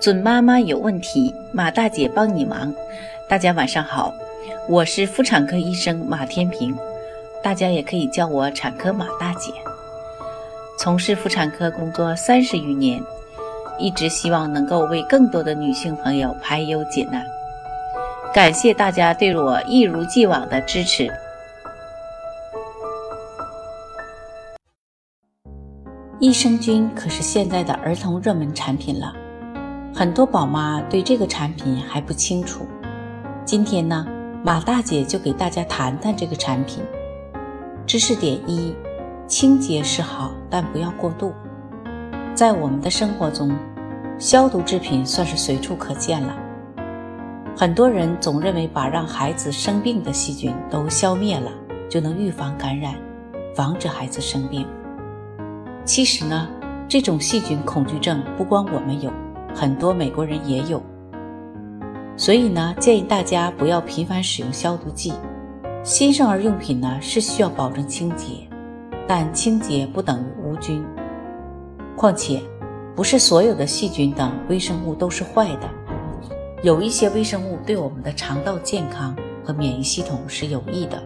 准妈妈有问题，马大姐帮你忙。大家晚上好，我是妇产科医生马天平，大家也可以叫我产科马大姐。从事妇产科工作三十余年，一直希望能够为更多的女性朋友排忧解难。感谢大家对我一如既往的支持。益生菌可是现在的儿童热门产品了。很多宝妈对这个产品还不清楚，今天呢，马大姐就给大家谈谈这个产品。知识点一：清洁是好，但不要过度。在我们的生活中，消毒制品算是随处可见了。很多人总认为把让孩子生病的细菌都消灭了，就能预防感染，防止孩子生病。其实呢，这种细菌恐惧症不光我们有。很多美国人也有，所以呢，建议大家不要频繁使用消毒剂。新生儿用品呢是需要保证清洁，但清洁不等于无菌。况且，不是所有的细菌等微生物都是坏的，有一些微生物对我们的肠道健康和免疫系统是有益的，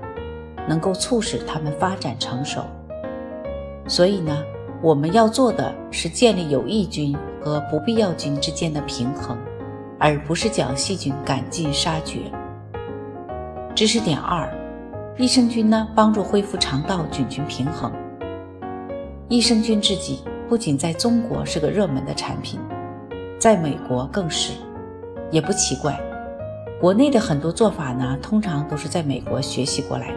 能够促使它们发展成熟。所以呢，我们要做的是建立有益菌。和不必要菌之间的平衡，而不是将细菌赶尽杀绝。知识点二：益生菌呢，帮助恢复肠道菌群平衡。益生菌制剂不仅在中国是个热门的产品，在美国更是，也不奇怪。国内的很多做法呢，通常都是在美国学习过来的。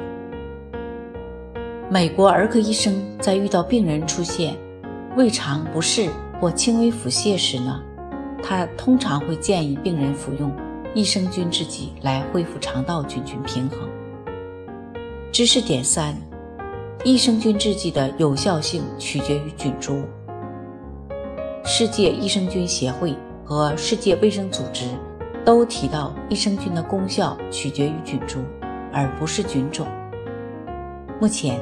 美国儿科医生在遇到病人出现胃肠不适。或轻微腹泻时呢，他通常会建议病人服用益生菌制剂来恢复肠道菌群平衡。知识点三：益生菌制剂的有效性取决于菌株。世界益生菌协会和世界卫生组织都提到，益生菌的功效取决于菌株，而不是菌种。目前。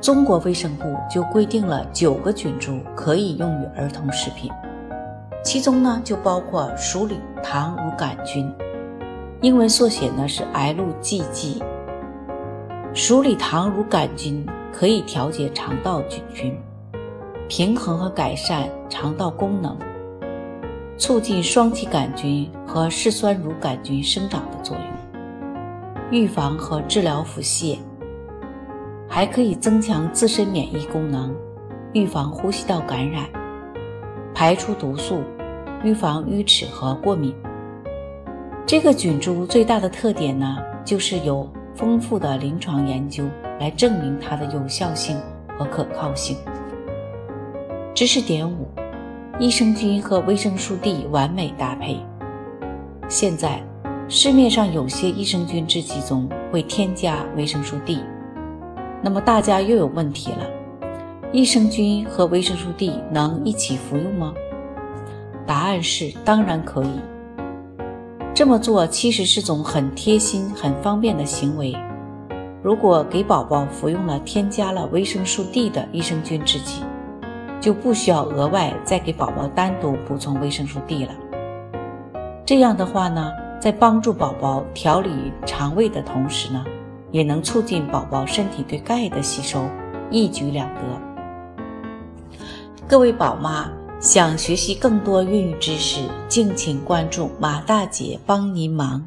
中国卫生部就规定了九个菌株可以用于儿童食品，其中呢就包括鼠李糖乳杆菌，英文缩写呢是 LGG。鼠李糖乳杆菌可以调节肠道菌群，平衡和改善肠道功能，促进双歧杆菌和嗜酸乳杆菌生长的作用，预防和治疗腹泻。还可以增强自身免疫功能，预防呼吸道感染，排出毒素，预防淤齿和过敏。这个菌株最大的特点呢，就是有丰富的临床研究来证明它的有效性和可靠性。知识点五：益生菌和维生素 D 完美搭配。现在市面上有些益生菌制剂中会添加维生素 D。那么大家又有问题了，益生菌和维生素 D 能一起服用吗？答案是当然可以。这么做其实是种很贴心、很方便的行为。如果给宝宝服用了添加了维生素 D 的益生菌制剂，就不需要额外再给宝宝单独补充维生素 D 了。这样的话呢，在帮助宝宝调理肠胃的同时呢。也能促进宝宝身体对钙的吸收，一举两得。各位宝妈想学习更多孕育知识，敬请关注马大姐帮您忙。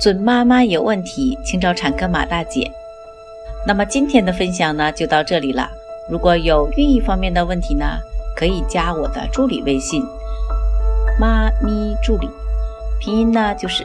准妈妈有问题，请找产科马大姐。那么今天的分享呢，就到这里了。如果有孕育方面的问题呢，可以加我的助理微信“妈咪助理”，拼音呢就是。